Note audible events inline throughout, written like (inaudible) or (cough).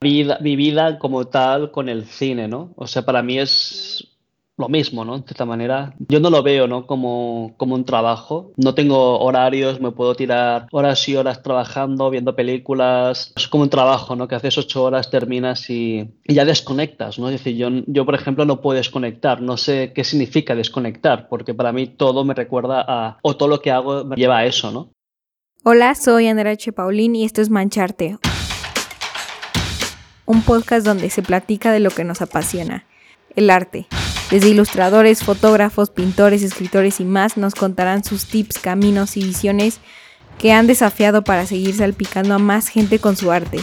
vida, mi vida como tal con el cine, ¿no? O sea, para mí es lo mismo, ¿no? De esta manera, yo no lo veo, ¿no? Como, como un trabajo. No tengo horarios, me puedo tirar horas y horas trabajando, viendo películas. Es como un trabajo, ¿no? Que haces ocho horas, terminas y, ya desconectas, ¿no? Es decir, yo, yo, por ejemplo, no puedo desconectar. No sé qué significa desconectar, porque para mí todo me recuerda a, o todo lo que hago me lleva a eso, ¿no? Hola, soy Andrea H. Paulín y esto es Mancharte. Un podcast donde se platica de lo que nos apasiona, el arte. Desde ilustradores, fotógrafos, pintores, escritores y más nos contarán sus tips, caminos y visiones que han desafiado para seguir salpicando a más gente con su arte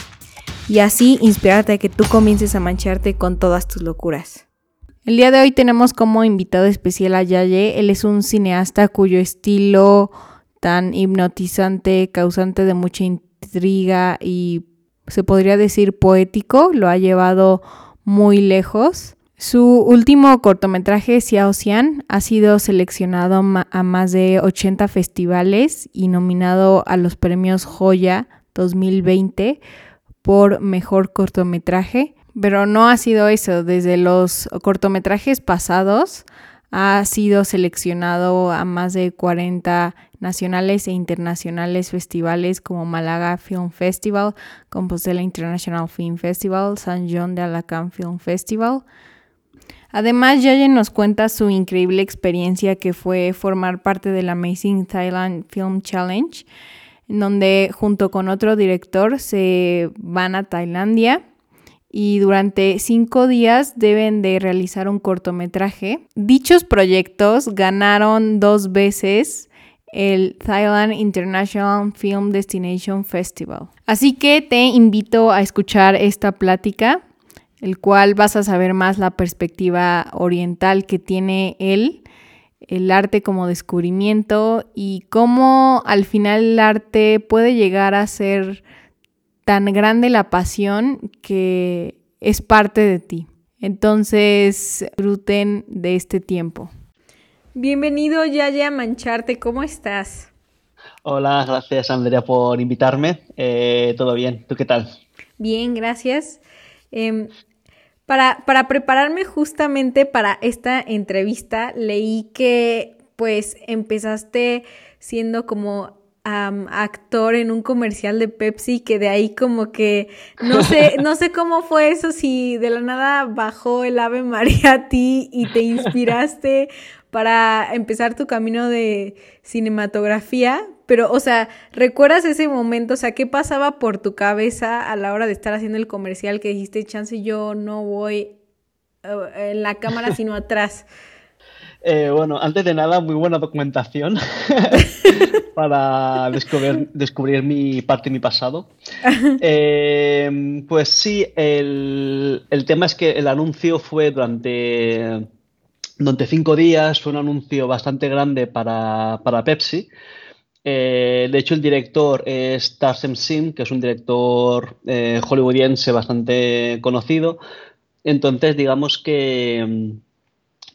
y así inspirarte a que tú comiences a mancharte con todas tus locuras. El día de hoy tenemos como invitado especial a Yaye. Él es un cineasta cuyo estilo tan hipnotizante, causante de mucha intriga y se podría decir poético, lo ha llevado muy lejos. Su último cortometraje, Xiao Xian, ha sido seleccionado a más de 80 festivales y nominado a los premios Joya 2020 por mejor cortometraje. Pero no ha sido eso, desde los cortometrajes pasados ha sido seleccionado a más de 40 nacionales e internacionales festivales como Malaga Film Festival, Compostela International Film Festival, San John de Alacant Film Festival, Además, Yaye nos cuenta su increíble experiencia que fue formar parte del Amazing Thailand Film Challenge, en donde junto con otro director se van a Tailandia y durante cinco días deben de realizar un cortometraje. Dichos proyectos ganaron dos veces el Thailand International Film Destination Festival. Así que te invito a escuchar esta plática el cual vas a saber más la perspectiva oriental que tiene él, el arte como descubrimiento y cómo al final el arte puede llegar a ser tan grande la pasión que es parte de ti. Entonces, disfruten de este tiempo. Bienvenido Yaya Mancharte, ¿cómo estás? Hola, gracias Andrea por invitarme. Eh, Todo bien, ¿tú qué tal? Bien, gracias. Em, para, para prepararme justamente para esta entrevista, leí que pues empezaste siendo como actor en un comercial de Pepsi, que de ahí como que no sé, (laughs) no sé cómo fue eso, si de la nada bajó el Ave María a ti y te inspiraste para empezar tu camino de cinematografía, pero, o sea, ¿recuerdas ese momento? O sea, ¿qué pasaba por tu cabeza a la hora de estar haciendo el comercial que dijiste, chance, yo no voy eh, en la cámara, sino atrás? (laughs) Eh, bueno, antes de nada, muy buena documentación (laughs) para descubrir, (laughs) descubrir, mi parte y mi pasado. (laughs) Eh, pues sí, el, el, tema es que el anuncio fue durante, durante cinco días, fue un anuncio bastante grande para, para Pepsi. Eh, de hecho, el director es Tarsem Sim, que es un director eh, hollywoodiense bastante conocido. Entonces, digamos que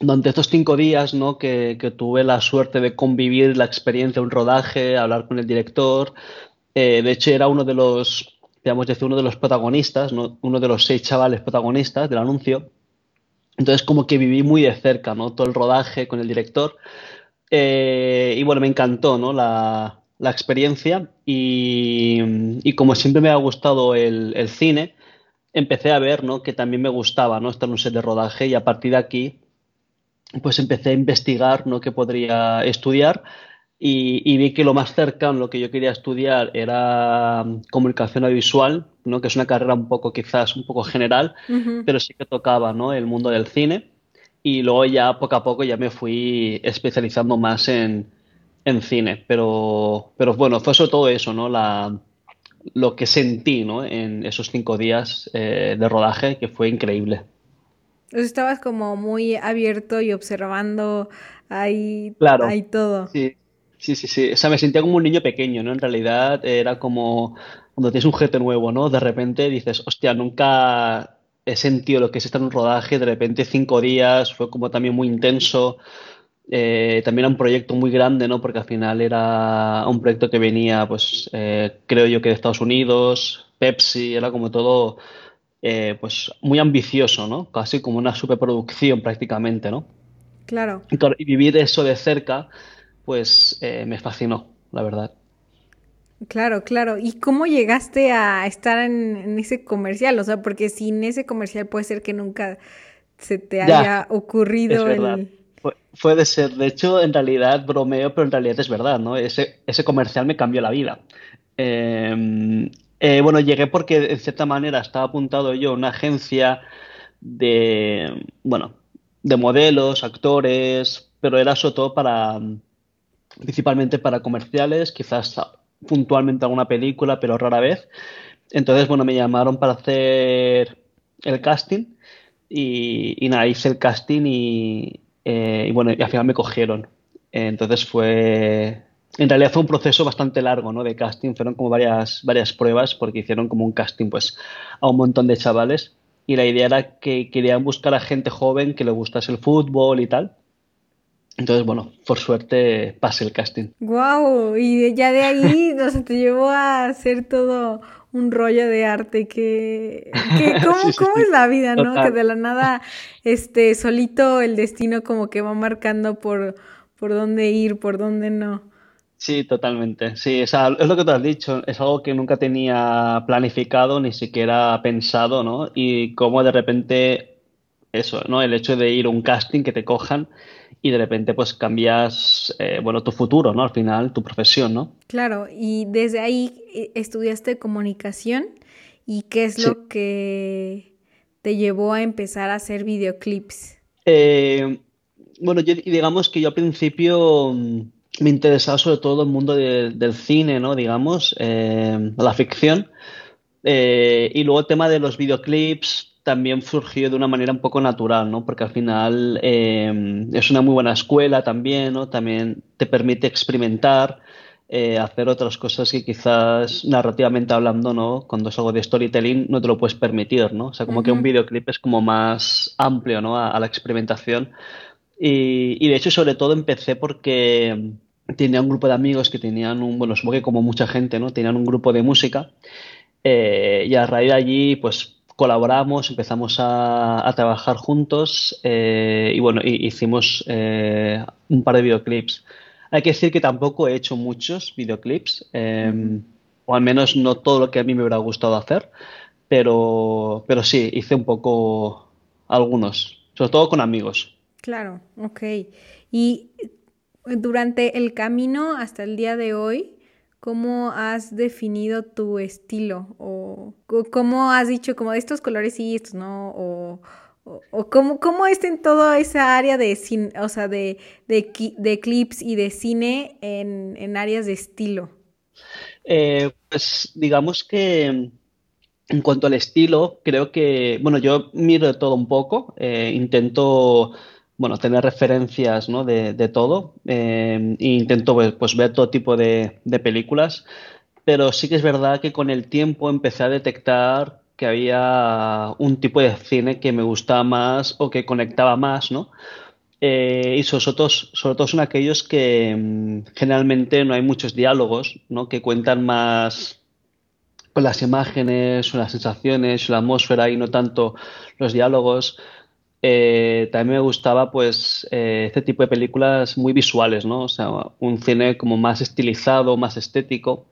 durante estos cinco días ¿no? que, tuve la suerte de convivir la experiencia, un rodaje, hablar con el director, eh, de hecho era uno de los, digamos, decir, uno de los protagonistas, uno de los seis chavales protagonistas del anuncio. Entonces, como que viví muy de cerca ¿no? todo el rodaje con el director. Eh, y bueno, me encantó ¿no? la, experiencia y, como siempre me ha gustado el, cine, empecé a ver ¿no? que también me gustaba ¿no? estar en un set de rodaje y a partir de aquí pues empecé a investigar ¿no? qué podría estudiar y, vi que lo más cercano, lo que yo quería estudiar era comunicación audiovisual, ¿no? que es una carrera un poco quizás un poco general, pero sí que tocaba ¿no? el mundo del cine y luego ya poco a poco ya me fui especializando más en, cine. Pero, pero bueno, fue sobre todo eso, ¿no? La, lo que sentí ¿no? en esos cinco días eh, de rodaje, que fue increíble. Estabas como muy abierto y observando ahí, claro, ahí todo. Sí, sí, sí, sí. O sea, me sentía como un niño pequeño, ¿no? En realidad era como cuando tienes un jefe nuevo, ¿no? De repente dices, hostia, nunca he sentido lo que es estar en un rodaje, de repente cinco días, fue como también muy intenso. Eh, también era un proyecto muy grande, ¿no? Porque al final era un proyecto que venía, pues, eh, creo yo que de Estados Unidos, Pepsi, era como todo eh, pues muy ambicioso, ¿no? Casi como una superproducción prácticamente, ¿no? Claro. Y vivir eso de cerca, pues eh, me fascinó, la verdad. Claro, claro. ¿Y cómo llegaste a estar en, ese comercial? O sea, porque sin ese comercial puede ser que nunca se te haya ocurrido el... puede ser. De hecho, en realidad bromeo, pero en realidad es verdad, ¿no? Ese, ese comercial me cambió la vida. Eh, eh, bueno, llegué porque en cierta manera estaba apuntado yo a una agencia de, bueno, de modelos, actores, pero era sobre todo para, principalmente para comerciales, quizás puntualmente alguna película, pero rara vez. Entonces, bueno, me llamaron para hacer el casting y, y nada, hice el casting y, eh, y bueno, al final me cogieron. Entonces fue, en realidad fue un proceso bastante largo, ¿no? De casting, fueron como varias, varias pruebas porque hicieron como un casting, pues, a un montón de chavales y la idea era que querían buscar a gente joven que le gustase el fútbol y tal. Entonces, bueno, por suerte pasé el casting. Wow, y ya de ahí, (laughs) o sea, te llevó a hacer todo un rollo de arte que, (laughs) ¿cómo, ¿cómo es la vida, no? Que de la nada, este, solito el destino como que va marcando por, por dónde ir, por dónde no. Sí, totalmente. Sí, es, es lo que tú has dicho. Es algo que nunca tenía planificado, ni siquiera pensado, ¿no? Y como de repente, eso, ¿no? El hecho de ir a un casting, que te cojan y de repente pues cambias, eh, bueno, tu futuro, ¿no? Al final, tu profesión, ¿no? Claro, y desde ahí eh, estudiaste comunicación y qué es lo que te llevó a empezar a hacer videoclips. Eh, bueno, yo, digamos que yo al principio mm, me interesaba sobre todo el mundo del cine, ¿no? Digamos, la ficción. y luego el tema de los videoclips, también surgió de una manera un poco natural, ¿no? Porque al final eh, es una muy buena escuela también, ¿no? También te permite experimentar, eh, hacer otras cosas que quizás narrativamente hablando, ¿no? Cuando es algo de storytelling no te lo puedes permitir, ¿no? O sea, como que un videoclip es como más amplio, ¿no? A, la experimentación. Y, y, de hecho, sobre todo empecé porque tenía un grupo de amigos que tenían un, bueno, supongo que como mucha gente, ¿no? Tenían un grupo de música. Eh, y a raíz de allí, pues colaboramos, empezamos a, trabajar juntos eh, y bueno, hicimos eh, un par de videoclips. Hay que decir que tampoco he hecho muchos videoclips, em, o al menos no todo lo que a mí me hubiera gustado hacer, pero, pero sí, hice un poco algunos, sobre todo con amigos. Claro, ok. Y durante el camino hasta el día de hoy, ¿Cómo has definido tu estilo? ¿O cómo has dicho como estos colores sí, estos no? ¿O, o, cómo, cómo es en toda esa área de, cine, o sea, de, de, clips y de cine en, en áreas de estilo? Eh, pues digamos que en cuanto al estilo, creo que, bueno, yo miro de todo un poco, eh, intento bueno, tener referencias de, todo eh, e intento pues, pues, ver todo tipo de, películas, pero sí que es verdad que con el tiempo empecé a detectar que había un tipo de cine que me gustaba más o que conectaba más, ¿no? Eh, y sobre todo, sobre todo son aquellos que mm, generalmente no hay muchos diálogos, ¿no? Que cuentan más con las imágenes, las sensaciones, la atmósfera y no tanto los diálogos. Eh, también me gustaba pues eh, este tipo de películas muy visuales, ¿no? O sea, un cine como más estilizado, más estético.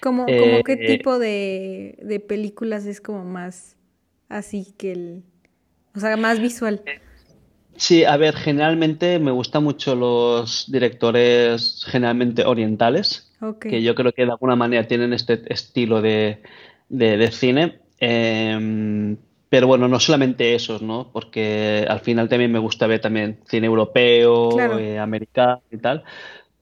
¿Cómo, qué eh, tipo de, películas es como más así que el... O sea, más visual? Sí, a ver, generalmente me gustan mucho los directores generalmente orientales, que yo creo que de alguna manera tienen este estilo de, de, de cine. Pero bueno, no solamente esos, ¿no? Porque al final también me gusta ver también cine europeo, eh, americano y tal.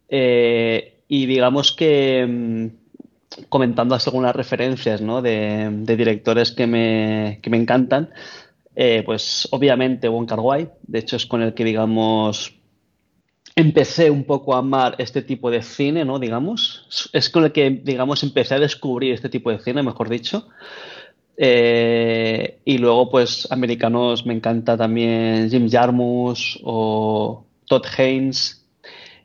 Eh, y digamos que mm, comentando algunas referencias, ¿no? De, directores que me, que me encantan, eh, pues obviamente Wong Kar Wai, de hecho es con el que digamos empecé un poco a amar este tipo de cine, ¿no? Digamos, es con el que digamos empecé a descubrir este tipo de cine, mejor dicho. Eh, y luego, pues, americanos, me encanta también Jim Jarmusch o Todd Haynes.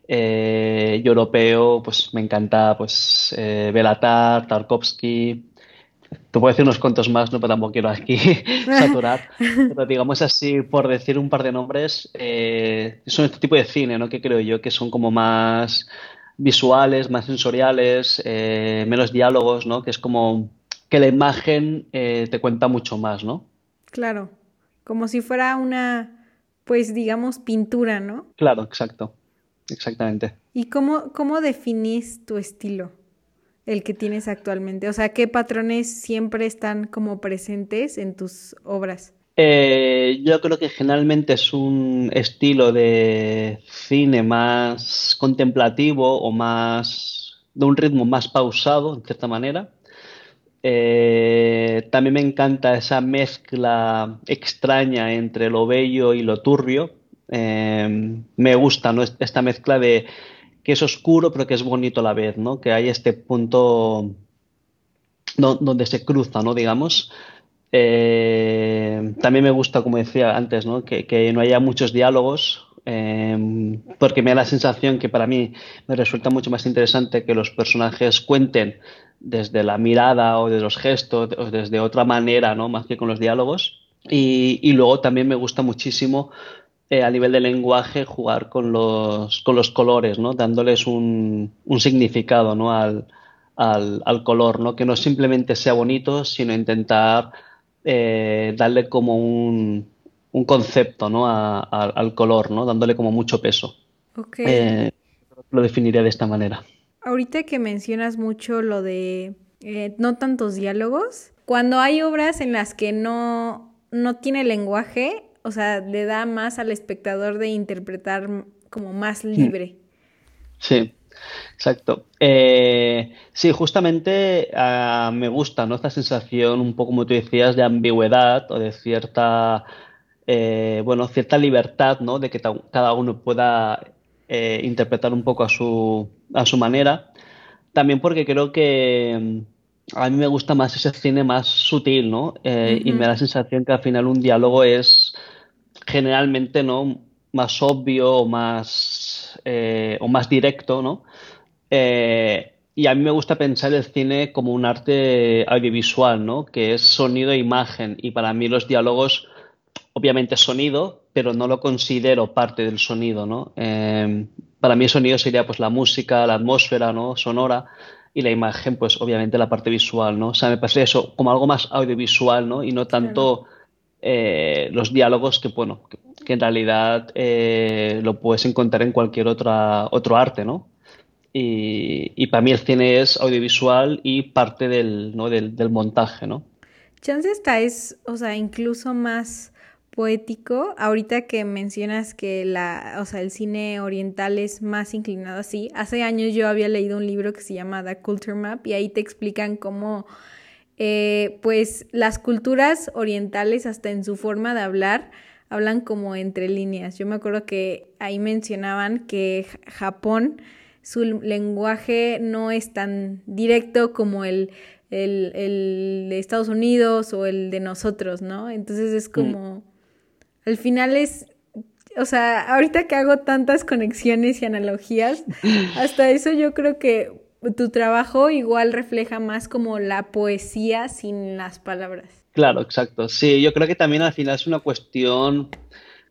Eh, y europeo, pues me encanta pues eh, Belatar, Tarkovsky, te puedo decir unos cuantos más, no, pero tampoco quiero aquí (laughs) saturar. (laughs) Pero digamos así, por decir un par de nombres, eh, son este tipo de cine, ¿no? Que creo yo que son como más visuales, más sensoriales, menos diálogos, ¿no? Que es como que la imagen eh, te cuenta mucho más, ¿no? Claro, como si fuera una, pues digamos, pintura, ¿no? Claro, exacto, exactamente. ¿Y cómo, cómo definís tu estilo? el que tienes actualmente? O sea, ¿qué patrones siempre están como presentes en tus obras? Eh, yo creo que generalmente es un estilo de cine más contemplativo o más de un ritmo más pausado, en cierta manera. Eh, también me encanta esa mezcla extraña entre lo bello y lo turbio. Eh, me gusta ¿no? esta mezcla de que es oscuro pero que es bonito a la vez, ¿no? Que hay este punto donde se cruza, ¿no? Digamos. Eh, también me gusta, como decía antes, ¿no? Que, no haya muchos diálogos, eh, porque me da la sensación que para mí me resulta mucho más interesante que los personajes cuenten desde la mirada o de los gestos o desde otra manera, ¿no? Más que con los diálogos. Y, y luego también me gusta muchísimo eh, a nivel de lenguaje jugar con los, con los colores, ¿no? Dándoles un, un significado, ¿no? Al, al, al, color, ¿no? Que no simplemente sea bonito, sino intentar eh, darle como un, un concepto, ¿no? A, al color, ¿no? Dándole como mucho peso. Okay. Eh, lo definiría de esta manera. Ahorita que mencionas mucho lo de eh, no tantos diálogos, cuando hay obras en las que no, no tiene lenguaje, o sea, le da más al espectador de interpretar como más libre. Sí, exacto. Eh, sí, justamente uh, me gusta, ¿no? Esta sensación, un poco como tú decías, de ambigüedad o de cierta, eh, bueno, cierta libertad, ¿no? De que cada uno pueda eh, interpretar un poco a su, a su manera. También porque creo que mm, a mí me gusta más ese cine más sutil, ¿no? Eh, uh -huh. Y me da la sensación que al final un diálogo es generalmente no más obvio o más, eh, o más directo, ¿no? Eh, y a mí me gusta pensar el cine como un arte audiovisual, ¿no? Que es sonido e imagen. Y para mí los diálogos, obviamente sonido, pero no lo considero parte del sonido, ¿no? Eh, para mí el sonido sería pues la música, la atmósfera, ¿no? Sonora. Y la imagen, pues obviamente la parte visual, ¿no? O sea, me parece eso como algo más audiovisual, ¿no? Y no tanto... Eh, los diálogos que, bueno, que, que en realidad eh, lo puedes encontrar en cualquier otra, otro arte, ¿no? Y, y, para mí el cine es audiovisual y parte del, ¿no? del, del montaje, ¿no? Chance esta es, o sea, incluso más poético. Ahorita que mencionas que la, o sea, el cine oriental es más inclinado así. Hace años yo había leído un libro que se llama The Culture Map y ahí te explican cómo eh, pues las culturas orientales, hasta en su forma de hablar, hablan como entre líneas. Yo me acuerdo que ahí mencionaban que Japón, su lenguaje no es tan directo como el, el, el de Estados Unidos o el de nosotros, ¿no? Entonces es como, mm. Al final es, o sea, ahorita que hago tantas conexiones y analogías, (laughs) hasta eso yo creo que tu trabajo igual refleja más como la poesía sin las palabras. Claro, exacto. Sí, yo creo que también al final es una cuestión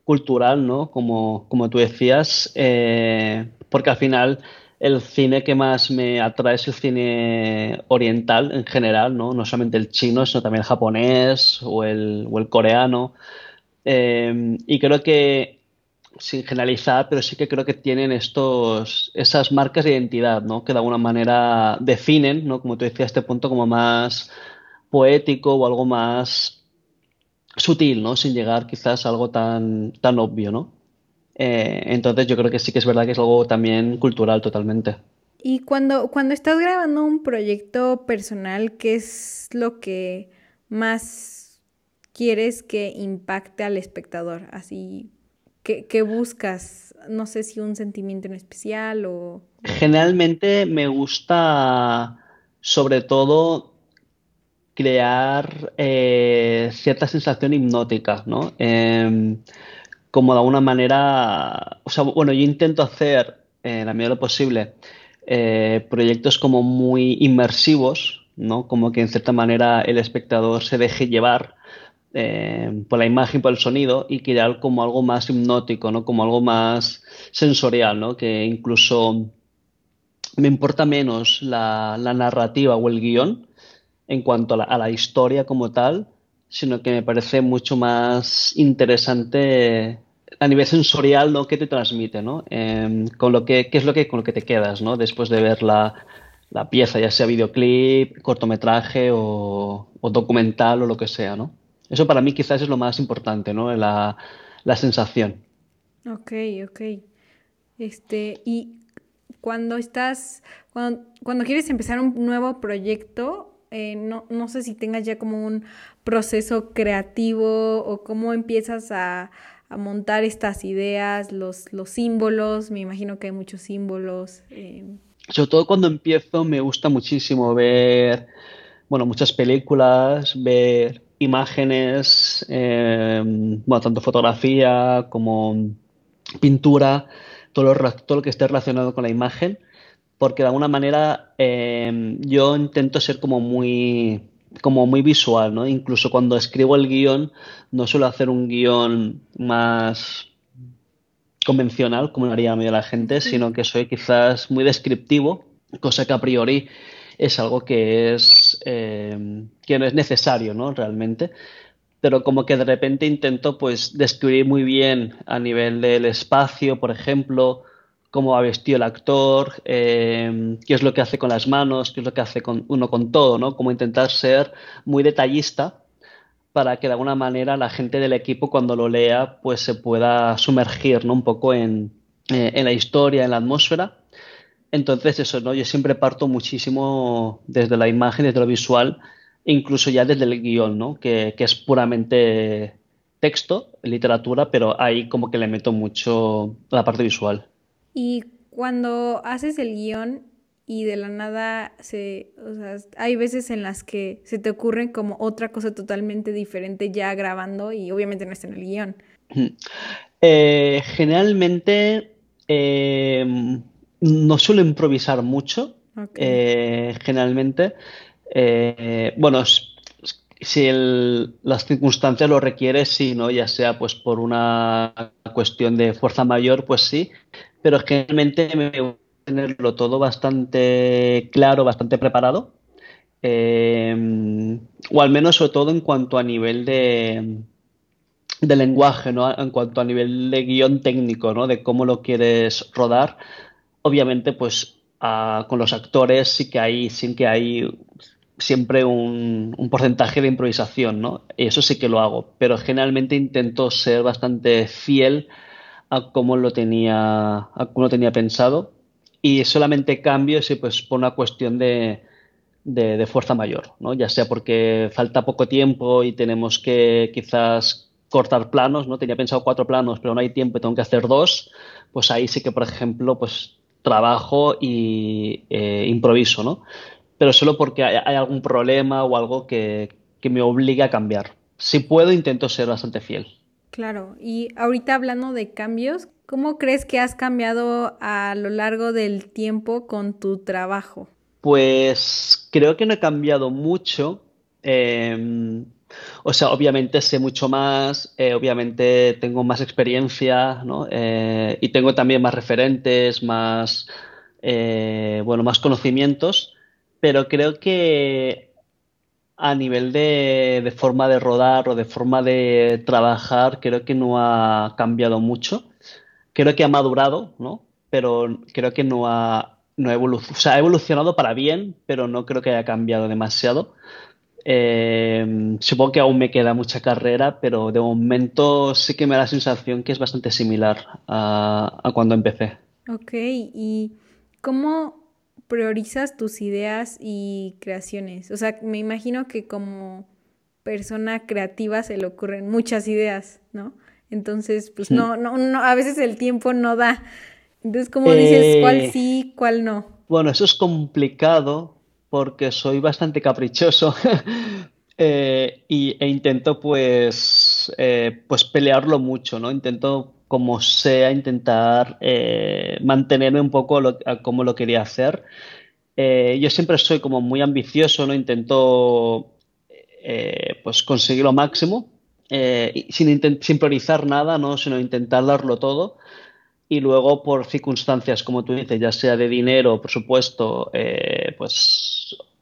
cultural, ¿no? Como, como tú decías, eh, porque al final el cine que más me atrae es el cine oriental en general, ¿no? No solamente el chino, sino también el japonés o el, o el coreano. Eh, y creo que sin generalizar, pero sí que creo que tienen estos, esas marcas de identidad, ¿no? Que de alguna manera definen, ¿no? Como tú decías, este punto como más poético o algo más sutil, ¿no? Sin llegar quizás a algo tan, tan obvio, ¿no? Eh, entonces yo creo que sí que es verdad que es algo también cultural totalmente. Y cuando, cuando estás grabando un proyecto personal, ¿qué es lo que más quieres que impacte al espectador? Así ¿Qué, ¿Qué, buscas? No sé si un sentimiento en especial o... Generalmente me gusta sobre todo crear eh, cierta sensación hipnótica, ¿no? Eh, como de alguna manera, o sea, bueno, yo intento hacer, en la medida de lo posible, eh, proyectos como muy inmersivos, ¿no? Como que en cierta manera el espectador se deje llevar eh, por la imagen, por el sonido y crear como algo más hipnótico, ¿no? Como algo más sensorial, ¿no? Que incluso me importa menos la, narrativa o el guion en cuanto a la, historia como tal, sino que me parece mucho más interesante a nivel sensorial ¿no? que te transmite, ¿no? Em, con lo que, ¿Qué es lo que, con lo que te quedas ¿no? después de ver la, pieza, ya sea videoclip, cortometraje o, documental o lo que sea, ¿no? Eso para mí quizás es lo más importante, ¿no? La, la sensación. Ok, ok. Este, y cuando estás, cuando, cuando quieres empezar un nuevo proyecto, eh, no, no, sé si tengas ya como un proceso creativo o cómo empiezas a, a montar estas ideas, los, los, símbolos, me imagino que hay muchos símbolos. Eh. Sobre todo cuando empiezo me gusta muchísimo ver, bueno, muchas películas, ver imágenes, eh, bueno, tanto fotografía como pintura todo lo, todo lo que esté relacionado con la imagen, porque de alguna manera em, yo intento ser como muy como muy visual, ¿no? Incluso cuando escribo el guion, no suelo hacer un guion más convencional, como haría la mayoría de la gente, sino que soy quizás muy descriptivo, cosa que a priori es algo que es, em, que no es necesario, ¿no? Realmente pero como que de repente intento pues describir muy bien a nivel del espacio, por ejemplo, cómo ha vestido el actor, eh, qué es lo que hace con las manos, qué es lo que hace con, uno con todo, ¿no? Como intentar ser muy detallista para que de alguna manera la gente del equipo cuando lo lea pues se pueda sumergir, ¿no? Un poco en, eh, en la historia, en la atmósfera. Entonces eso, ¿no? Yo siempre parto muchísimo desde la imagen, desde lo visual, incluso ya desde el guion, ¿no? Que, es puramente texto, literatura, pero ahí como que le meto mucho la parte visual. Y cuando haces el guion y de la nada se, o sea, hay veces en las que se te ocurren como otra cosa totalmente diferente ya grabando y obviamente no está en el guion. Eh, generalmente eh, no suelo improvisar mucho, eh, generalmente. Eh, bueno, si las circunstancias lo requieren, sí, ¿no? Ya sea pues por una cuestión de fuerza mayor, pues sí, pero generalmente me gusta tenerlo todo bastante claro, bastante preparado, eh, o al menos sobre todo en cuanto a nivel de, de lenguaje, ¿no? En cuanto a nivel de guion técnico, ¿no? De cómo lo quieres rodar. Obviamente, pues con los actores sí que hay, sí que hay siempre un, porcentaje de improvisación, ¿no? Eso sí que lo hago, pero generalmente intento ser bastante fiel a cómo lo tenía, a cómo lo tenía pensado y solamente cambio si pues por una cuestión de, de, fuerza mayor, ¿no? Ya sea porque falta poco tiempo y tenemos que quizás cortar planos, ¿no? Tenía pensado cuatro planos, pero no hay tiempo y tengo que hacer dos, pues ahí sí que, por ejemplo, pues trabajo y eh, improviso, ¿no? pero solo porque hay, algún problema o algo que, me obligue a cambiar. Si puedo, intento ser bastante fiel. Claro, y ahorita hablando de cambios, ¿cómo crees que has cambiado a lo largo del tiempo con tu trabajo? Pues creo que no he cambiado mucho. Em, o sea, obviamente sé mucho más, eh, obviamente tengo más experiencia, ¿no? Eh, y tengo también más referentes, más, eh, bueno, más conocimientos pero creo que a nivel de, forma de rodar o de forma de trabajar, creo que no ha cambiado mucho. Creo que ha madurado, ¿no? Pero creo que no ha, no evolucionado. O sea, ha evolucionado para bien, pero no creo que haya cambiado demasiado. Eh, supongo que aún me queda mucha carrera, pero de momento sí que me da la sensación que es bastante similar a, a cuando empecé. Ok, ¿y cómo priorizas tus ideas y creaciones? O sea, me imagino que como persona creativa se le ocurren muchas ideas, ¿no? Entonces, pues no, no, no, a veces el tiempo no da. Entonces, ¿cómo dices cuál eh, sí, cuál no? Bueno, eso es complicado porque soy bastante caprichoso (laughs) eh, y, e intento pues, eh, pues pelearlo mucho, ¿no? Intento como sea, intentar eh, mantenerme un poco como lo quería hacer. Yo siempre soy como muy ambicioso, ¿no? Intento pues conseguir lo máximo, sin, sin, priorizar nada, ¿no? Sino intentar darlo todo. Y luego, por circunstancias, como tú dices, ya sea de dinero, por supuesto, pues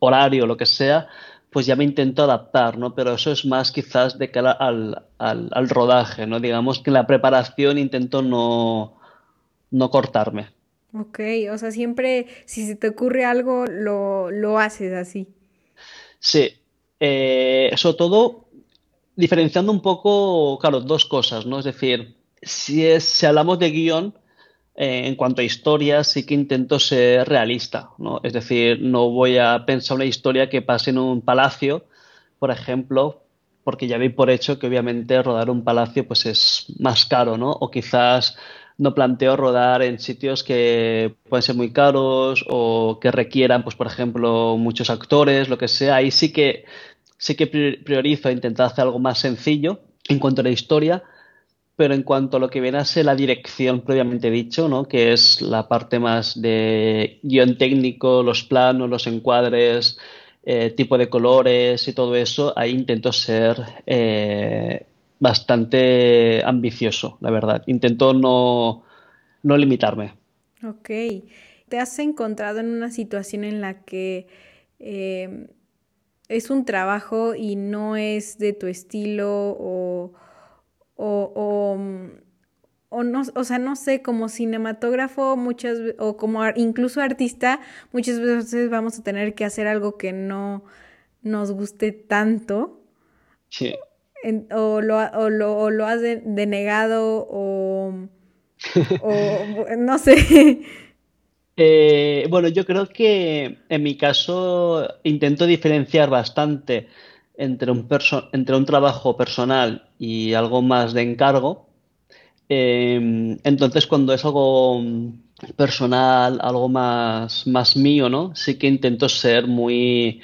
horario, lo que sea, pues ya me intento adaptar, ¿no? Pero eso es más quizás de cara al, al, rodaje, ¿no? Digamos que en la preparación intento no, no cortarme. Ok, o sea, siempre si se te ocurre algo, lo, lo haces así. Sí, eh, sobre todo diferenciando un poco, claro, dos cosas, ¿no? Es decir, si, es, si hablamos de guion, eh, en cuanto a historia, sí que intento ser realista, ¿no? Es decir, no voy a pensar una historia que pase en un palacio, por ejemplo, porque ya vi por hecho que obviamente rodar un palacio pues es más caro, ¿no? O quizás no planteo rodar en sitios que pueden ser muy caros o que requieran, pues por ejemplo, muchos actores, lo que sea. Ahí sí que sí que priorizo intentar hacer algo más sencillo en cuanto a la historia, pero en cuanto a lo que viene a ser la dirección previamente dicho, ¿no? que es la parte más de guion técnico, los planos, los encuadres, eh, tipo de colores y todo eso, ahí intento ser eh, bastante ambicioso, la verdad. Intento no, no limitarme. Ok. ¿Te has encontrado en una situación en la que eh, es un trabajo y no es de tu estilo o o, o, no, o sea, no sé, como cinematógrafo muchas o como incluso artista, muchas veces vamos a tener que hacer algo que no nos guste tanto. Sí. o, lo, o, lo, o lo has denegado o, o (laughs) no sé. Eh, bueno, yo creo que en mi caso intento diferenciar bastante entre un, entre un trabajo personal y algo más de encargo. Em, entonces, cuando es algo personal, algo más, más mío, ¿no? Sí que intento ser muy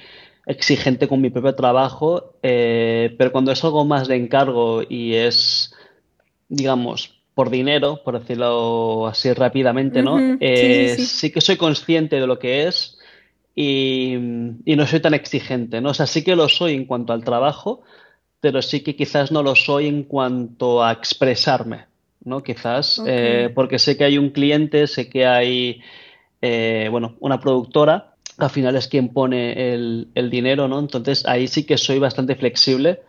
exigente con mi propio trabajo, eh, pero cuando es algo más de encargo y es, digamos, por dinero, por decirlo así rápidamente, ¿no? Eh, sí que soy consciente de lo que es y, no soy tan exigente, ¿no? O sea, sí que lo soy en cuanto al trabajo, pero sí que quizás no lo soy en cuanto a expresarme, ¿no? Quizás, eh, porque sé que hay un cliente, sé que hay, eh, bueno, una productora, al final es quien pone el, dinero, ¿no? Entonces ahí sí que soy bastante flexible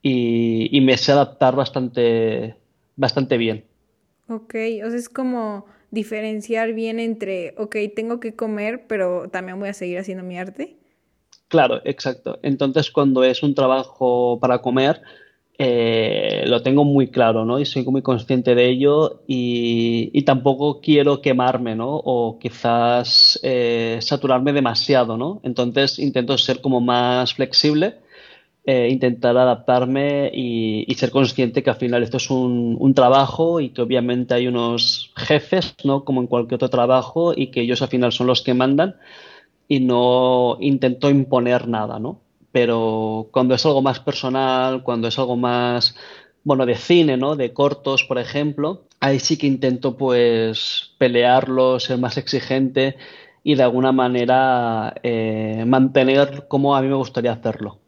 y, y me sé adaptar bastante, bastante bien. Ok, o sea, es como diferenciar bien entre, ok, tengo que comer, pero también voy a seguir haciendo mi arte? Claro, exacto. Entonces, cuando es un trabajo para comer, eh, lo tengo muy claro, ¿no? Y soy muy consciente de ello y, tampoco quiero quemarme, ¿no? O quizás eh, saturarme demasiado, ¿no? Entonces intento ser como más flexible eh, intentar adaptarme y, ser consciente que al final esto es un, trabajo y que obviamente hay unos jefes, ¿no? Como en cualquier otro trabajo y que ellos al final son los que mandan y no intento imponer nada, ¿no? Pero cuando es algo más personal, cuando es algo más, bueno, de cine, ¿no? De cortos, por ejemplo, ahí sí que intento pues pelearlo, ser más exigente y de alguna manera eh, mantener como a mí me gustaría hacerlo.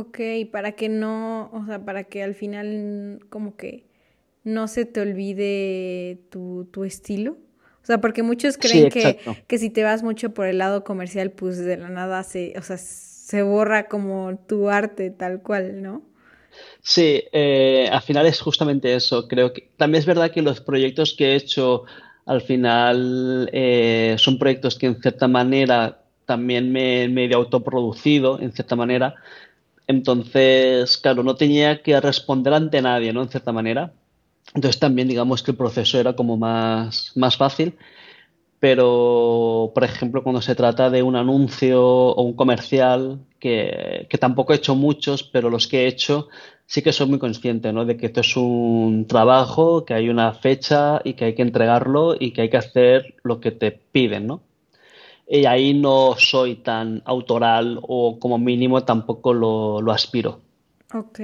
Ok, para que no, o sea, para que al final como que no se te olvide tu, tu estilo. O sea, porque muchos creen que, que, si te vas mucho por el lado comercial, pues de la nada se, o sea, se borra como tu arte tal cual, ¿no? Sí, eh, al final es justamente eso. Creo que también es verdad que los proyectos que he hecho al final eh, son proyectos que en cierta manera también me, he autoproducido, en cierta manera. Entonces, claro, no tenía que responder ante nadie, ¿no? En cierta manera. Entonces también digamos que el proceso era como más, más fácil. Pero, por ejemplo, cuando se trata de un anuncio o un comercial, que, que tampoco he hecho muchos, pero los que he hecho sí que soy muy consciente, ¿no? De que esto es un trabajo, que hay una fecha y que hay que entregarlo y que hay que hacer lo que te piden, ¿no? Y ahí no soy tan autoral o como mínimo tampoco lo, aspiro. Ok.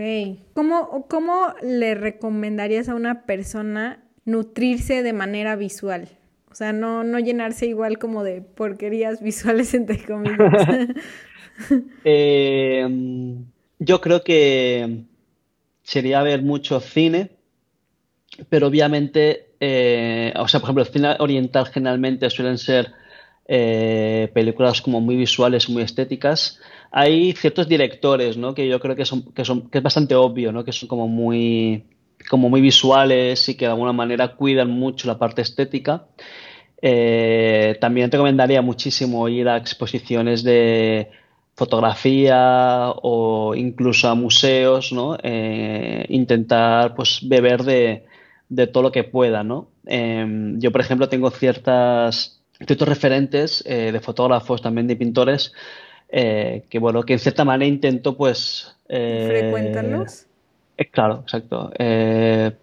¿Cómo, ¿Cómo le recomendarías a una persona nutrirse de manera visual? O sea, no, no llenarse igual como de porquerías visuales entre comillas. (laughs) Eh, yo creo que sería ver mucho cine, pero obviamente, eh, o sea, por ejemplo, el cine oriental generalmente suelen ser eh, películas como muy visuales, muy estéticas. Hay ciertos directores, ¿no? Que yo creo que son, que son, que es bastante obvio, ¿no? Que son como muy, como muy visuales y que de alguna manera cuidan mucho la parte estética. Eh, también recomendaría muchísimo ir a exposiciones de fotografía o incluso a museos, ¿no? Eh, intentar pues beber de, de, todo lo que pueda, ¿no? Em, yo, por ejemplo, tengo ciertas, ciertos referentes eh, de fotógrafos, también de pintores, eh, que bueno, que en cierta manera intento pues... ¿Frecuentarlos? claro, exacto. de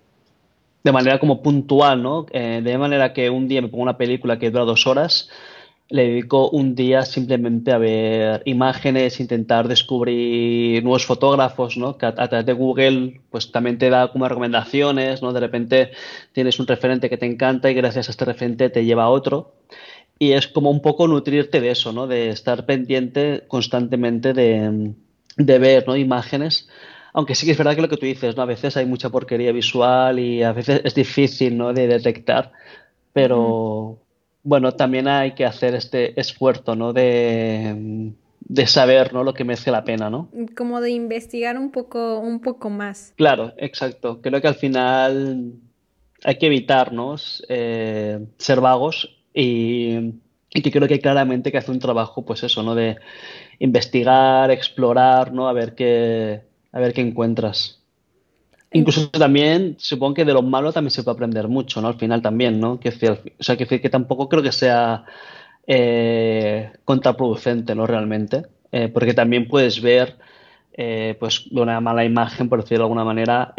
manera como puntual, ¿no? de manera que un día me pongo una película que dura dos horas le dedico un día simplemente a ver imágenes, intentar descubrir nuevos fotógrafos, ¿no? Que a, través de Google, pues también te da como recomendaciones, ¿no? De repente tienes un referente que te encanta y gracias a este referente te lleva a otro. Y es como un poco nutrirte de eso, ¿no? De estar pendiente constantemente de, ver, ¿no? Imágenes. Aunque sí que es verdad que lo que tú dices, ¿no? A veces hay mucha porquería visual y a veces es difícil, ¿no? De detectar. Pero bueno, también hay que hacer este esfuerzo, ¿no? De, saber, ¿no? Lo que merece la pena, ¿no? Como de investigar un poco, un poco más. Claro, exacto. Creo que al final hay que evitarnos eh, ser vagos y, y, que creo que claramente que hace un trabajo, pues eso, ¿no? De investigar, explorar, ¿no? A ver qué, a ver qué encuentras. Incluso también, supongo que de lo malo también se puede aprender mucho, ¿no? Al final también, ¿no? Que, o sea, que, que tampoco creo que sea eh, contraproducente, ¿no? Realmente. Eh, porque también puedes ver, eh, pues, de una mala imagen, por decirlo de alguna manera,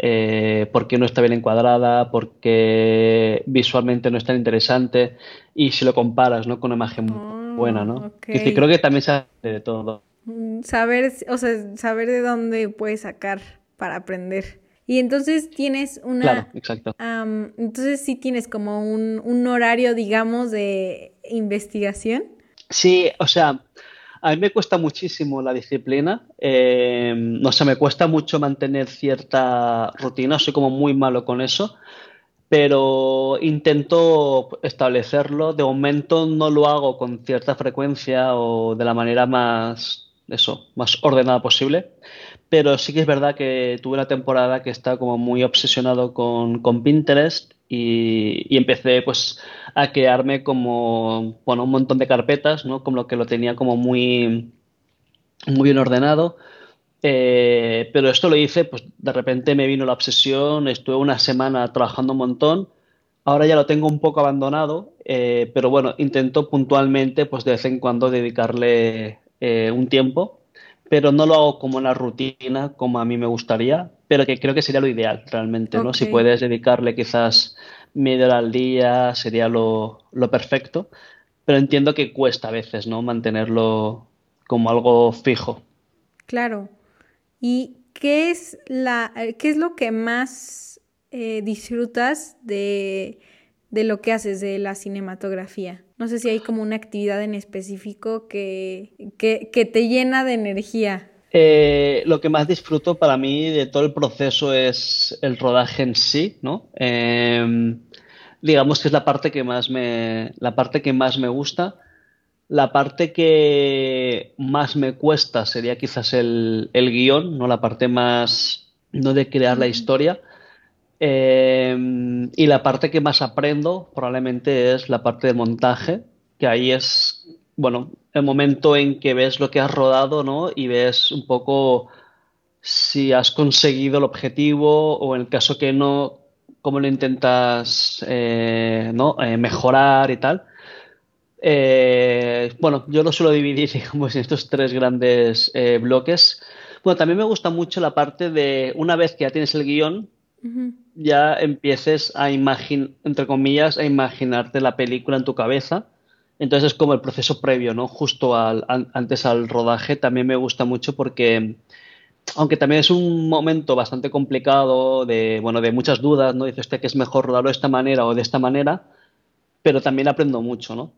por qué no está bien encuadrada, porque visualmente no es tan interesante, y si lo comparas, ¿no? Con una imagen ah, buena, ¿no? creo que también se hace de todo. Mm, saber, o sea, saber de dónde puedes sacar para aprender. Y entonces tienes una... Claro, exacto. entonces sí tienes como un, horario, digamos, de investigación. Sí, o sea, a mí me cuesta muchísimo la disciplina. Eh, o sea, me cuesta mucho mantener cierta rutina. Soy como muy malo con eso. Pero intento establecerlo. De momento no lo hago con cierta frecuencia o de la manera más, eso, más ordenada posible pero sí que es verdad que tuve una temporada que estaba como muy obsesionado con, Pinterest y, empecé pues a crearme como, bueno, un montón de carpetas, ¿no? Como lo que lo tenía como muy, muy bien ordenado. Eh, pero esto lo hice, pues de repente me vino la obsesión, estuve una semana trabajando un montón, ahora ya lo tengo un poco abandonado, eh, pero bueno, intento puntualmente, pues de vez en cuando dedicarle eh, un tiempo pero no lo hago como una rutina como a mí me gustaría, pero que creo que sería lo ideal realmente, ¿no? Si puedes dedicarle quizás media hora al día sería lo, perfecto, pero entiendo que cuesta a veces, ¿no? Mantenerlo como algo fijo. Claro. ¿Y qué es, la, qué es lo que más eh, disfrutas de, de lo que haces de la cinematografía? No sé si hay como una actividad en específico que, que, te llena de energía. Eh, lo que más disfruto para mí de todo el proceso es el rodaje en sí, ¿no? Em, digamos que es la parte que más me, la parte que más me gusta. La parte que más me cuesta sería quizás el, el guion, ¿no? La parte más, no de crear la historia, Em, y la parte que más aprendo probablemente es la parte de montaje, que ahí es, bueno, el momento en que ves lo que has rodado, ¿no? Y ves un poco si has conseguido el objetivo o en el caso que no, cómo lo intentas eh, ¿no? Eh, mejorar y tal. Eh, bueno, yo lo suelo dividir (laughs) digamos, en estos tres grandes bloques. Bueno, también me gusta mucho la parte de una vez que ya tienes el guion, ya empieces a imaginar, entre comillas, a imaginarte la película en tu cabeza. Entonces es como el proceso previo, ¿no? Justo al, antes al rodaje también me gusta mucho porque, aunque también es un momento bastante complicado, de, bueno, de muchas dudas, ¿no? Dice usted que es mejor rodarlo de esta manera o de esta manera, pero también aprendo mucho, ¿no?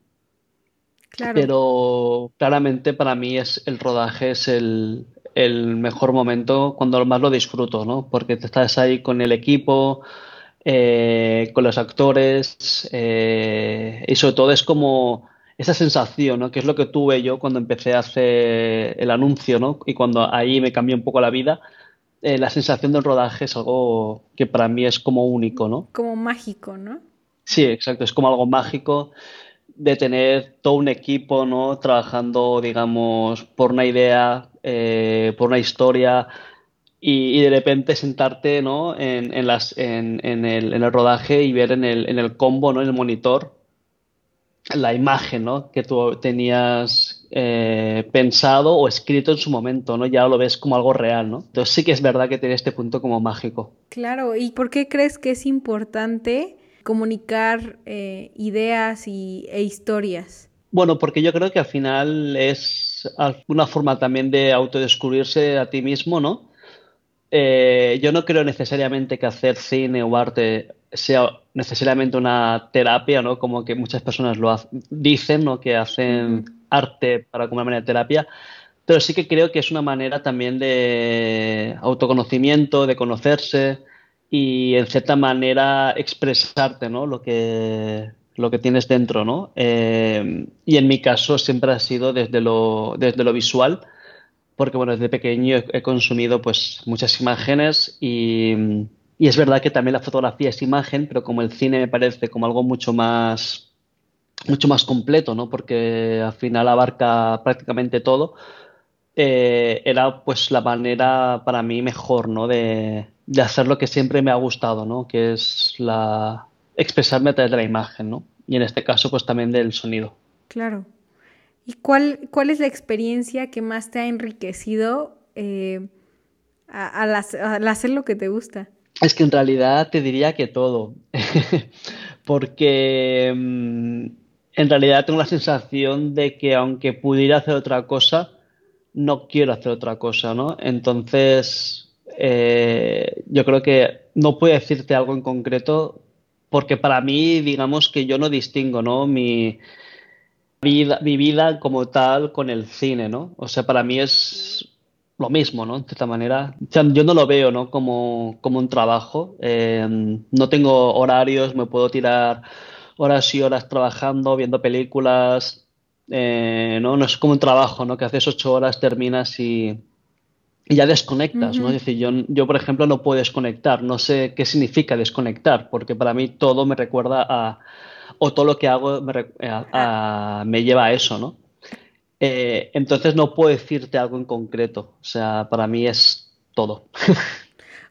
Claro. Pero claramente para mí es el rodaje es el, el mejor momento cuando más lo disfruto, ¿no? Porque te estás ahí con el equipo, eh, con los actores eh, y sobre todo es como esa sensación, ¿no? Que es lo que tuve yo cuando empecé a hacer el anuncio, ¿no? Y cuando ahí me cambió un poco la vida. Eh, la sensación del rodaje es algo que para mí es como único, ¿no? Como mágico, ¿no? Sí, exacto, es como algo mágico de tener todo un equipo, ¿no? Trabajando, digamos, por una idea, eh, por una historia y, de repente sentarte, ¿no? En, en las, en, en, el, en, el, rodaje y ver en el, en el combo, ¿no? En el monitor la imagen, ¿no? Que tú tenías eh, pensado o escrito en su momento, ¿no? Ya lo ves como algo real, ¿no? Entonces sí que es verdad que tiene este punto como mágico. Claro, ¿y por qué crees que es importante comunicar eh, ideas y, e historias? Bueno, porque yo creo que al final es una forma también de autodescubrirse a ti mismo, ¿no? Eh, yo no creo necesariamente que hacer cine o arte sea necesariamente una terapia, ¿no? Como que muchas personas lo dicen, ¿no? Que hacen arte para como una manera de terapia, pero sí que creo que es una manera también de autoconocimiento, de conocerse y en cierta manera expresarte, ¿no? Lo que lo que tienes dentro, ¿no? Eh, y en mi caso siempre ha sido desde lo, desde lo visual, porque bueno, desde pequeño he, consumido pues muchas imágenes y, y, es verdad que también la fotografía es imagen, pero como el cine me parece como algo mucho más mucho más completo, ¿no? Porque al final abarca prácticamente todo. Eh, era pues la manera para mí mejor, ¿no? De, de hacer lo que siempre me ha gustado, ¿no? Que es la expresarme a través de la imagen, ¿no? Y en este caso, pues también del sonido. Claro. ¿Y cuál, cuál es la experiencia que más te ha enriquecido eh, al, hacer lo que te gusta? Es que en realidad te diría que todo, (laughs) porque mm, en realidad tengo la sensación de que aunque pudiera hacer otra cosa, no quiero hacer otra cosa, ¿no? Entonces, eh, yo creo que no puedo decirte algo en concreto porque para mí, digamos que yo no distingo, ¿no? Mi vida, mi vida como tal con el cine, ¿no? O sea, para mí es lo mismo, ¿no? De esta manera. O sea, yo no lo veo, ¿no? Como, como un trabajo. Eh, no tengo horarios, me puedo tirar horas y horas trabajando, viendo películas. Eh, ¿no? no es como un trabajo, ¿no? Que haces ocho horas, terminas y, y ya desconectas, ¿no? Es decir, yo, yo, por ejemplo, no puedo desconectar, no sé qué significa desconectar, porque para mí todo me recuerda a, o todo lo que hago me, me lleva a eso, ¿no? Eh, entonces no puedo decirte algo en concreto, o sea, para mí es todo. (laughs)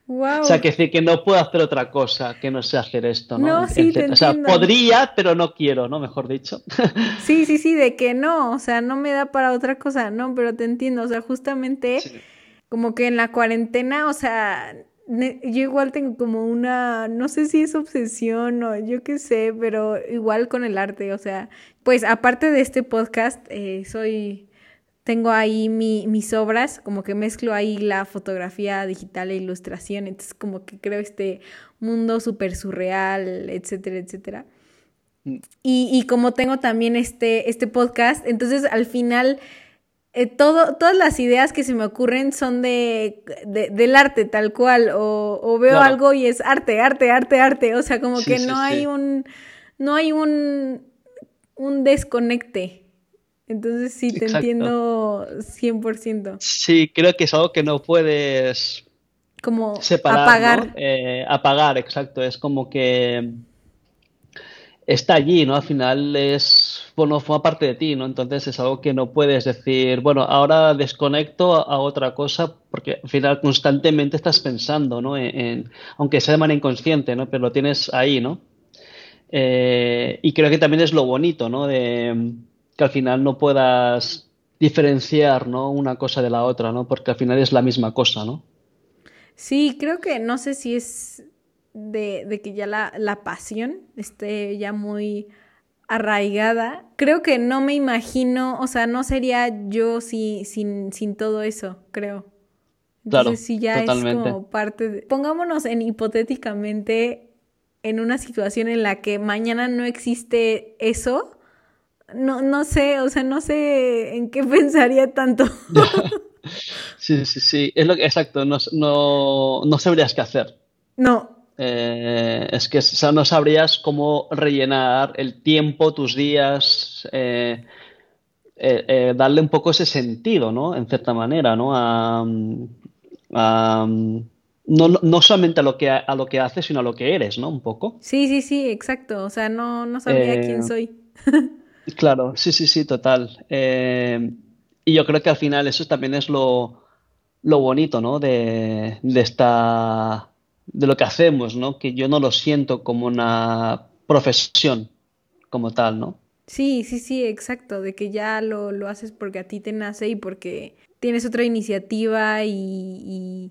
Wow. O sea, que decir que no puedo hacer otra cosa que no sé hacer esto, ¿no? No, sí, te o sea, podría, pero no quiero, ¿no? Mejor dicho. Sí, sí, sí, de (laughs) que no, o sea, no me da para otra cosa, no, pero te entiendo, o sea, justamente como que en la cuarentena, o sea, yo igual tengo como una, no sé si es obsesión o yo qué sé, pero igual con el arte, o sea, pues aparte de este podcast, eh, soy, tengo ahí mi, mis obras, como que mezclo ahí la fotografía digital e ilustración, entonces como que creo este mundo súper surreal, etcétera, etcétera. Mm. Y, y como tengo también este, este podcast, entonces al final eh, todo, todas las ideas que se me ocurren son de, del arte tal cual, o, veo algo y es arte, arte, arte, arte, o sea, como que no hay un, no hay un, un desconecte. Entonces sí, te entiendo 100%. Sí, creo que es algo que no puedes como separar, apagar. Eh, apagar, exacto, es como que está allí, ¿no? Al final es, bueno, forma parte de ti, ¿no? Entonces es algo que no puedes decir, bueno, ahora desconecto a, otra cosa, porque al final constantemente estás pensando, ¿no? En, aunque sea de manera inconsciente, ¿no? Pero lo tienes ahí, ¿no? Eh, y creo que también es lo bonito, ¿no? De que al final no puedas diferenciar, ¿no? Una cosa de la otra, ¿no? Porque al final es la misma cosa, ¿no? Sí, creo que no sé si es de, de que ya la, la, pasión esté ya muy arraigada. Creo que no me imagino, o sea, no sería yo si, sin, sin todo eso, creo. Entonces, claro, si ya es como parte de... Pongámonos en hipotéticamente en una situación en la que mañana no existe eso, no, no sé, o sea, no sé en qué (laughs) pensaría tanto. (laughs) sí, sí, sí, es lo que, exacto, no, no, sabrías qué hacer. No. Eh, es que no sabrías cómo rellenar el tiempo, tus días, eh, eh, darle un poco ese sentido, ¿no? En cierta manera, ¿no? A, no, solamente a lo, que, a lo que haces, sino a lo que eres, ¿no? Un poco. Sí, sí, sí, exacto. O sea, no, no sabría quién soy. (laughs) claro, sí, sí, sí, total. y yo creo que al final eso también es lo, lo bonito, ¿no? De, de esta de lo que hacemos, ¿no? Que yo no lo siento como una profesión como tal, ¿no? Sí, sí, sí, exacto, de que ya lo, lo haces porque a ti te nace y porque tienes otra iniciativa y,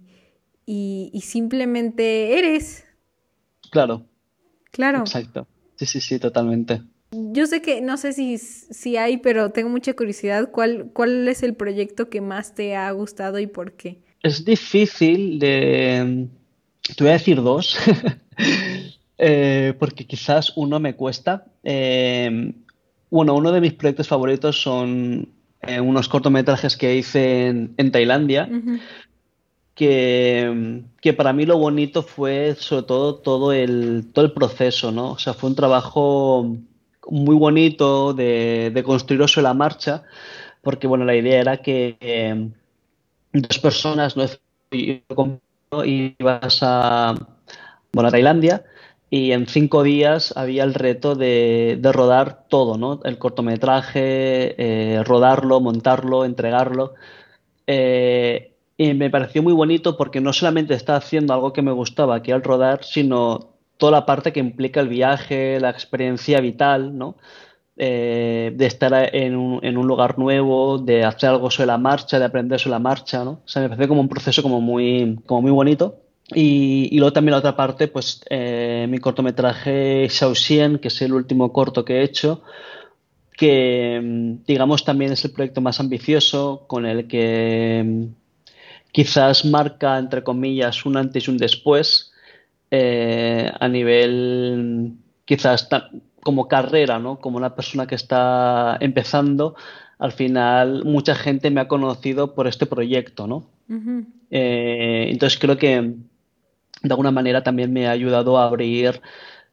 y, y, simplemente eres. Claro. Claro. Exacto. Sí, sí, sí, totalmente. Yo sé que no sé si, si hay, pero tengo mucha curiosidad. ¿Cuál, ¿Cuál es el proyecto que más te ha gustado y por qué? Es difícil de te voy a decir dos, (laughs) eh, porque quizás uno me cuesta. Eh, bueno, uno de mis proyectos favoritos son eh, unos cortometrajes que hice en, Tailandia, que, para mí lo bonito fue sobre todo todo el, todo el proceso, ¿no? O sea, fue un trabajo muy bonito de, de construirlo sobre la marcha, porque bueno, la idea era que dos personas, no ibas a, bueno, a Tailandia y en cinco días había el reto de, rodar todo, ¿no? El cortometraje, eh, rodarlo, montarlo, entregarlo. Eh, y me pareció muy bonito porque no solamente estaba haciendo algo que me gustaba, que era el rodar, sino toda la parte que implica el viaje, la experiencia vital, ¿no? Eh, de estar en un, en un, lugar nuevo, de hacer algo sobre la marcha, de aprender sobre la marcha, ¿no? O sea, me parece como un proceso como muy, como muy bonito. Y, y luego también la otra parte, pues eh, mi cortometraje Xiaoxian, que es el último corto que he hecho, que digamos también es el proyecto más ambicioso, con el que quizás marca, entre comillas, un antes y un después eh, a nivel quizás como carrera, ¿no? Como una persona que está empezando, al final mucha gente me ha conocido por este proyecto, ¿no? Eh, entonces creo que de alguna manera también me ha ayudado a abrir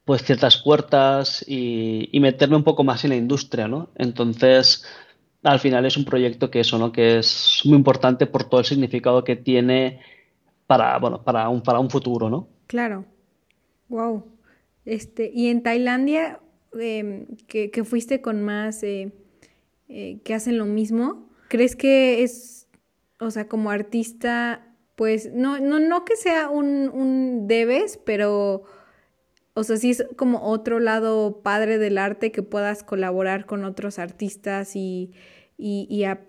pues ciertas puertas y, meterme un poco más en la industria, ¿no? Entonces, al final es un proyecto que eso, ¿no? Que es muy importante por todo el significado que tiene para, bueno, para un, para un futuro, ¿no? Claro. Wow. Este, y en Tailandia, Em, que, fuiste con más eh, eh, que hacen lo mismo, ¿crees que es, o sea, como artista, pues, no, no, no que sea un, debes, pero, o sea, sí es como otro lado padre del arte que puedas colaborar con otros artistas y,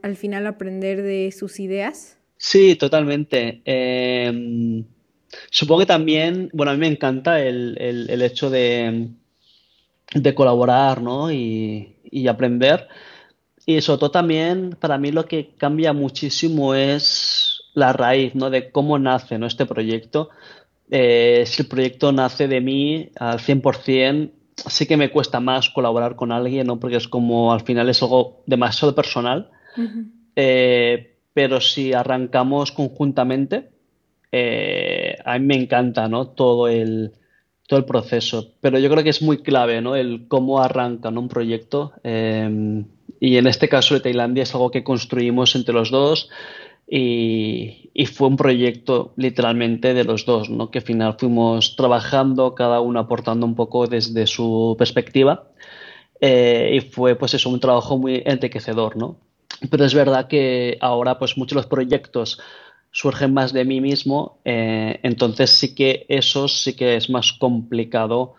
al final aprender de sus ideas? Sí, totalmente. Em, supongo que también, bueno, a mí me encanta el hecho de de colaborar ¿no? y, y, aprender. Y sobre todo también para mí lo que cambia muchísimo es la raíz ¿no? de cómo nace ¿no? este proyecto. Eh, si el proyecto nace de mí al 100%, sí que me cuesta más colaborar con alguien, ¿no? porque es como al final es algo demasiado personal. Eh, pero si arrancamos conjuntamente, eh, a mí me encanta ¿no? todo el, todo el proceso. Pero yo creo que es muy clave, ¿no? El cómo arranca un proyecto. Em, y en este caso de Tailandia es algo que construimos entre los dos y, fue un proyecto literalmente de los dos, ¿no? Que al final fuimos trabajando, cada uno aportando un poco desde su perspectiva. Eh, y fue, pues eso, un trabajo muy enriquecedor, ¿no? Pero es verdad que ahora, pues muchos de los proyectos surgen más de mí mismo, eh, entonces sí que eso sí que es más complicado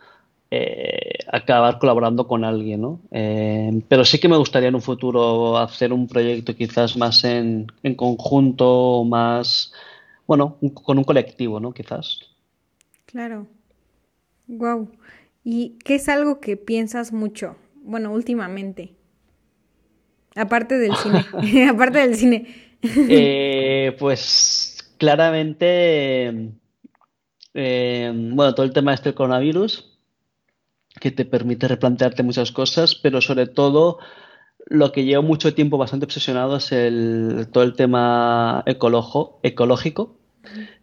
eh, acabar colaborando con alguien, ¿no? Eh, pero sí que me gustaría en un futuro hacer un proyecto quizás más en, en conjunto, más, bueno, con un colectivo, ¿no? Quizás. Claro. Wow. ¿Y qué es algo que piensas mucho? Bueno, últimamente. Aparte del cine. (laughs) (laughs) Aparte del cine. Eh, pues claramente, eh, bueno, todo el tema este coronavirus, que te permite replantearte muchas cosas, pero sobre todo lo que llevo mucho tiempo bastante obsesionado es el, todo el tema ecológico.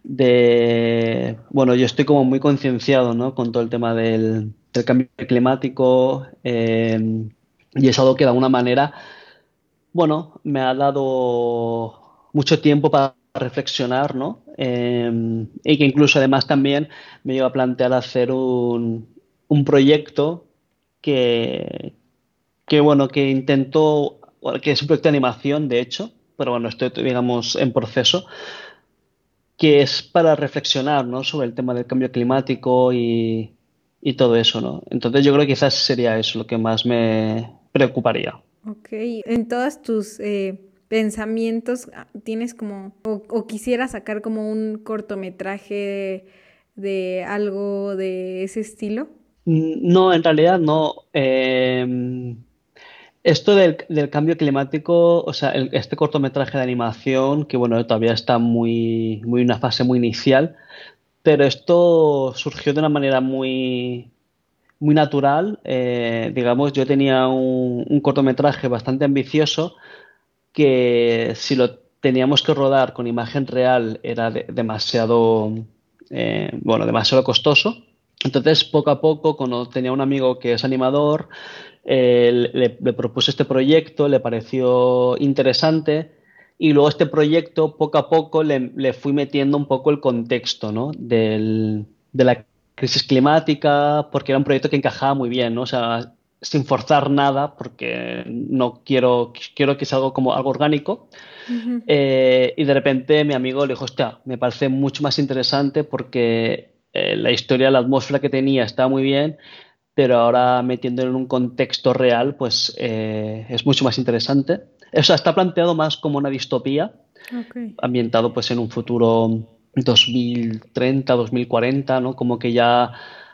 De, bueno, yo estoy como muy concienciado ¿no? con todo el tema del, cambio climático eh, y es algo que de alguna manera, bueno, me ha dado mucho tiempo para reflexionar, ¿no? Eh, y que incluso además también me lleva a plantear hacer un, un proyecto que, que, bueno, que intento, que es un proyecto de animación, de hecho, pero bueno, estoy, digamos, en proceso, que es para reflexionar, ¿no? Sobre el tema del cambio climático y, y todo eso, ¿no? Entonces yo creo que quizás sería eso lo que más me preocuparía. Ok, en todos tus eh, pensamientos ah, tienes como, o, o quisieras sacar como un cortometraje de algo de ese estilo? No, en realidad no. Em, esto del, cambio climático, o sea, este cortometraje de animación, que bueno, todavía está muy, muy una fase muy inicial, pero esto surgió de una manera muy, muy natural. Eh, digamos, yo tenía un, cortometraje bastante ambicioso que si lo teníamos que rodar con imagen real era demasiado, eh, bueno, demasiado costoso. Entonces, poco a poco, cuando tenía un amigo que es animador, eh, le, propuse este proyecto, le pareció interesante y luego este proyecto, poco a poco, le, fui metiendo un poco el contexto ¿no? de la crisis climática, porque era un proyecto que encajaba muy bien, ¿no? O sea, sin forzar nada, porque no quiero, quiero que sea algo como algo orgánico. Eh, y de repente mi amigo le dijo, hostia, me parece mucho más interesante porque eh, la historia, la atmósfera que tenía estaba muy bien, pero ahora metiéndolo en un contexto real, pues eh, es mucho más interesante. O sea, está planteado más como una distopía, ambientado pues en un futuro 2030, 2040, ¿no? Como que ya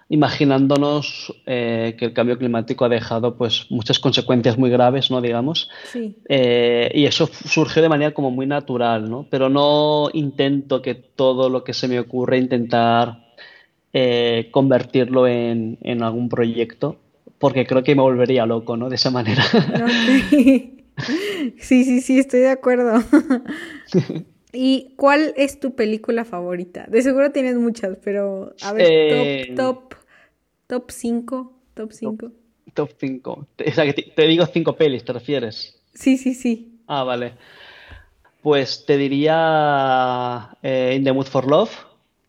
imaginándonos eh, que el cambio climático ha dejado pues muchas consecuencias muy graves, ¿no? Digamos. y eso surge de manera como muy natural, ¿no? Pero no intento que todo lo que se me ocurre intentar eh, convertirlo en, algún proyecto, porque creo que me volvería loco, ¿no? De esa manera. (laughs) Sí, sí, sí, estoy de acuerdo. (laughs) ¿Y cuál es tu película favorita? De seguro tienes muchas, pero a ver, top, eh, top, top 5, top 5. Top 5. O sea, que te, digo 5 pelis, ¿te refieres? Sí, sí, sí. Ah, vale. Pues te diría eh, In the Mood for Love,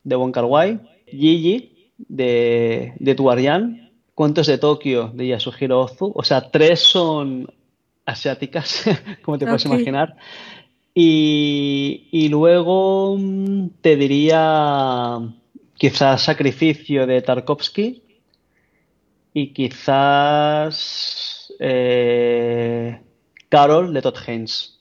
de Wong Kar Wai. Gigi de, de Tuarian, Cuentos de Tokio de Yasuhiro Ozu. O sea, tres son asiáticas, (laughs) como te puedes imaginar. Y, luego mm, te diría quizás Sacrificio de Tarkovsky y quizás eh, Carol de Todd Haynes.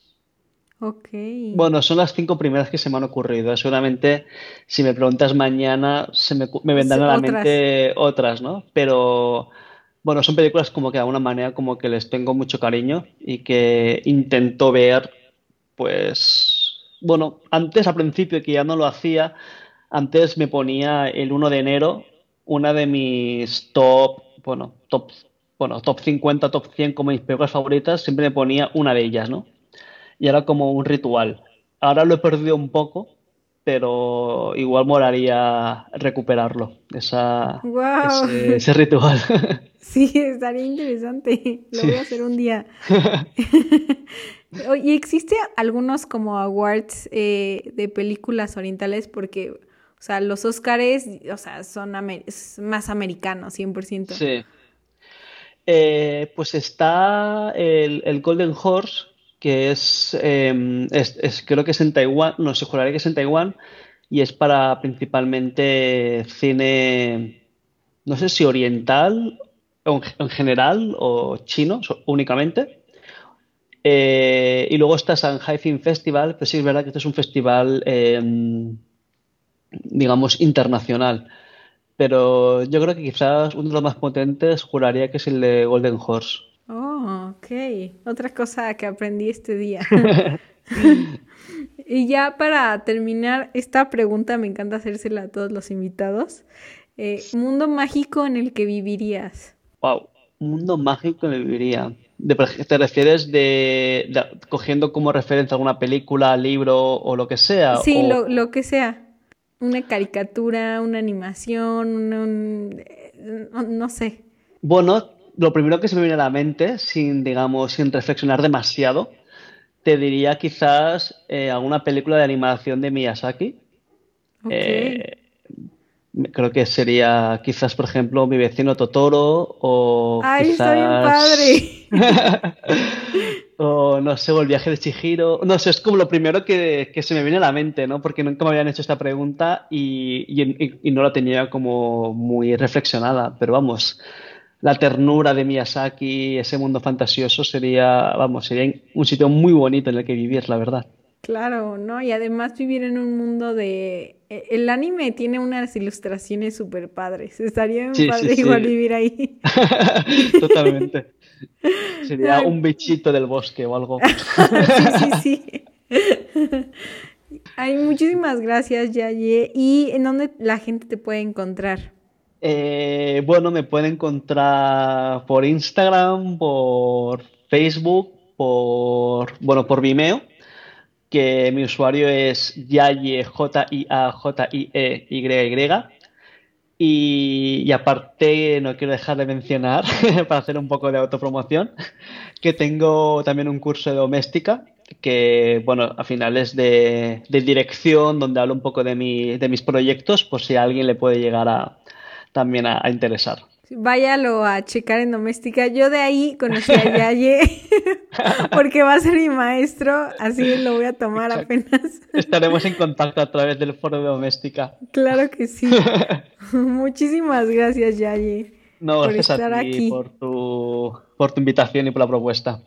Bueno, son las cinco primeras que se me han ocurrido. Seguramente, si me preguntas mañana, se me, vendrán a la mente otras, ¿no? Pero, bueno, son películas como que de alguna manera como que les tengo mucho cariño y que intento ver, pues, bueno, antes al principio que ya no lo hacía, antes me ponía el 1 de enero una de mis top, bueno, top, bueno, top 50, top 100 como mis películas favoritas, siempre me ponía una de ellas, ¿no? y era como un ritual. Ahora lo he perdido un poco, pero igual moraría recuperarlo, esa, ese, ritual. (laughs) Sí, estaría interesante. Lo voy a hacer un día. (laughs) ¿Y existe algunos como awards eh, de películas orientales? Porque, o sea, los Oscars, o sea, son más americanos, 100%. Sí. Eh, pues está el, el Golden Horse, que em, es, creo que es en Taiwán, no sé, juraría que es en Taiwán, y es para principalmente cine, no sé si oriental en general o chino únicamente. Eh, y luego está Shanghai Film Festival, que sí es verdad que este es un festival, em, digamos, internacional. Pero yo creo que quizás uno de los más potentes juraría que es el de Golden Horse. Oh, ok. Otra cosa que aprendí este día. (laughs) y ya para terminar, esta pregunta me encanta hacérsela a todos los invitados. Eh, mundo mágico en el que vivirías. wow, mundo mágico le viviría. ¿Te refieres de, cogiendo como referencia alguna película, libro o lo que sea? Sí, lo, que sea. Una caricatura, una animación, no sé. Bueno, lo primero que se me viene a la mente, sin, digamos, sin reflexionar demasiado, te diría quizás eh, alguna película de animación de Miyazaki. Eh, creo que sería quizás, por ejemplo, Mi vecino Totoro o ¡Ay, quizás... bien padre! (laughs) o no sé, o El viaje de Chihiro. No sé, es como lo primero que, se me viene a la mente, ¿no? Porque nunca me habían hecho esta pregunta y, y no la tenía como muy reflexionada. Pero vamos, la ternura de Miyazaki, ese mundo fantasioso, sería, vamos, sería un sitio muy bonito en el que vivir, la verdad. Claro, ¿no? Y además vivir en un mundo de... E, el anime tiene unas ilustraciones súper padres. Estaría muy padre igual vivir ahí. (laughs) Totalmente. Sería un bichito del bosque o algo. (laughs) sí, sí, sí. Ay, muchísimas gracias, Yaye. ¿Y en dónde la gente te puede encontrar? Eh, bueno, me pueden encontrar por Instagram, por Facebook, por, bueno, por Vimeo, que mi usuario es Yaye, J-I-A-J-I-E-Y-Y. Y, aparte, no quiero dejar de mencionar, (laughs) para hacer un poco de autopromoción, que tengo también un curso de doméstica, que, bueno, a finales de, de dirección, donde hablo un poco de, mi, de mis proyectos, por si a alguien le puede llegar a, también a, interesar. Váyalo a checar en doméstica. Yo de ahí conocí a Yaye (laughs) porque va a ser mi maestro, así lo voy a tomar apenas. Estaremos en contacto a través del foro de doméstica. Claro que sí. (laughs) Muchísimas gracias, Yaye. No, por gracias estar a ti aquí. Por, tu, por tu invitación y por la propuesta.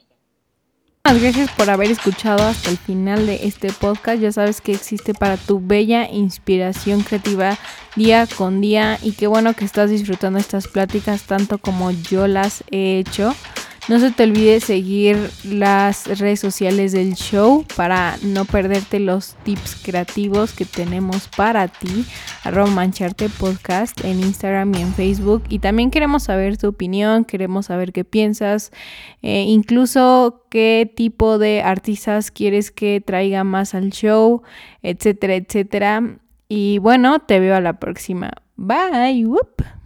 Gracias por haber escuchado hasta el final de este podcast. Ya sabes que existe para tu bella inspiración creativa día con día y qué bueno que estás disfrutando estas pláticas tanto como yo las he hecho. No se te olvide seguir las redes sociales del show para no perderte los tips creativos que tenemos para ti. Arroba Mancharte Podcast en Instagram y en Facebook. Y también queremos saber tu opinión, queremos saber qué piensas, eh, incluso qué tipo de artistas quieres que traiga más al show, etcétera, etcétera. Y bueno, te veo a la próxima. Bye. Whoop.